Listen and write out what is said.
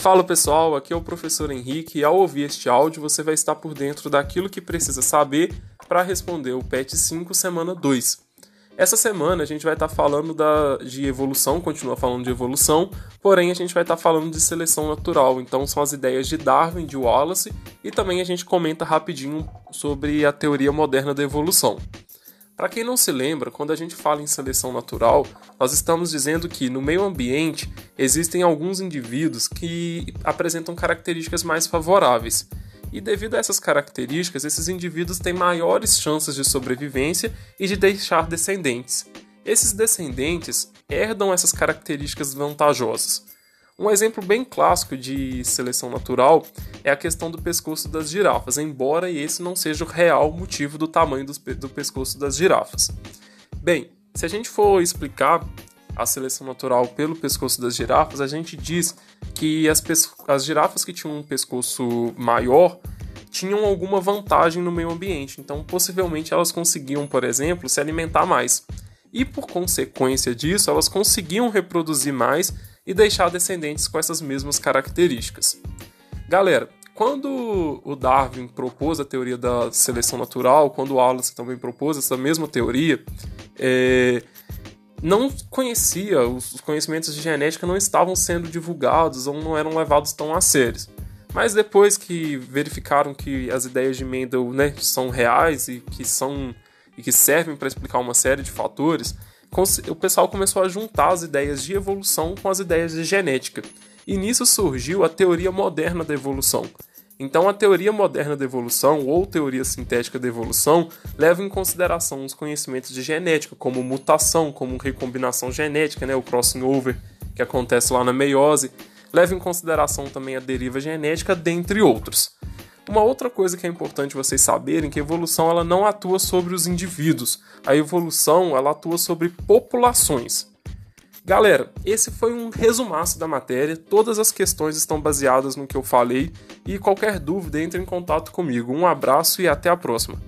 Fala pessoal, aqui é o professor Henrique e ao ouvir este áudio você vai estar por dentro daquilo que precisa saber para responder o PET 5 semana 2. Essa semana a gente vai estar falando da, de evolução, continua falando de evolução, porém a gente vai estar falando de seleção natural, então são as ideias de Darwin, de Wallace e também a gente comenta rapidinho sobre a teoria moderna da evolução. Para quem não se lembra, quando a gente fala em seleção natural, nós estamos dizendo que no meio ambiente existem alguns indivíduos que apresentam características mais favoráveis. E devido a essas características, esses indivíduos têm maiores chances de sobrevivência e de deixar descendentes. Esses descendentes herdam essas características vantajosas. Um exemplo bem clássico de seleção natural é a questão do pescoço das girafas, embora esse não seja o real motivo do tamanho do pescoço das girafas. Bem, se a gente for explicar a seleção natural pelo pescoço das girafas, a gente diz que as, as girafas que tinham um pescoço maior tinham alguma vantagem no meio ambiente, então possivelmente elas conseguiam, por exemplo, se alimentar mais. E por consequência disso, elas conseguiam reproduzir mais e deixar descendentes com essas mesmas características. Galera, quando o Darwin propôs a teoria da seleção natural, quando o Wallace também propôs essa mesma teoria, é, não conhecia, os conhecimentos de genética não estavam sendo divulgados ou não eram levados tão a sério. Mas depois que verificaram que as ideias de Mendel né, são reais e que são e que servem para explicar uma série de fatores, o pessoal começou a juntar as ideias de evolução com as ideias de genética. E nisso surgiu a teoria moderna da evolução. Então, a teoria moderna da evolução, ou teoria sintética da evolução, leva em consideração os conhecimentos de genética, como mutação, como recombinação genética, né, o crossing over que acontece lá na meiose, leva em consideração também a deriva genética, dentre outros. Uma outra coisa que é importante vocês saberem é que a evolução ela não atua sobre os indivíduos. A evolução ela atua sobre populações. Galera, esse foi um resumaço da matéria. Todas as questões estão baseadas no que eu falei e qualquer dúvida entre em contato comigo. Um abraço e até a próxima.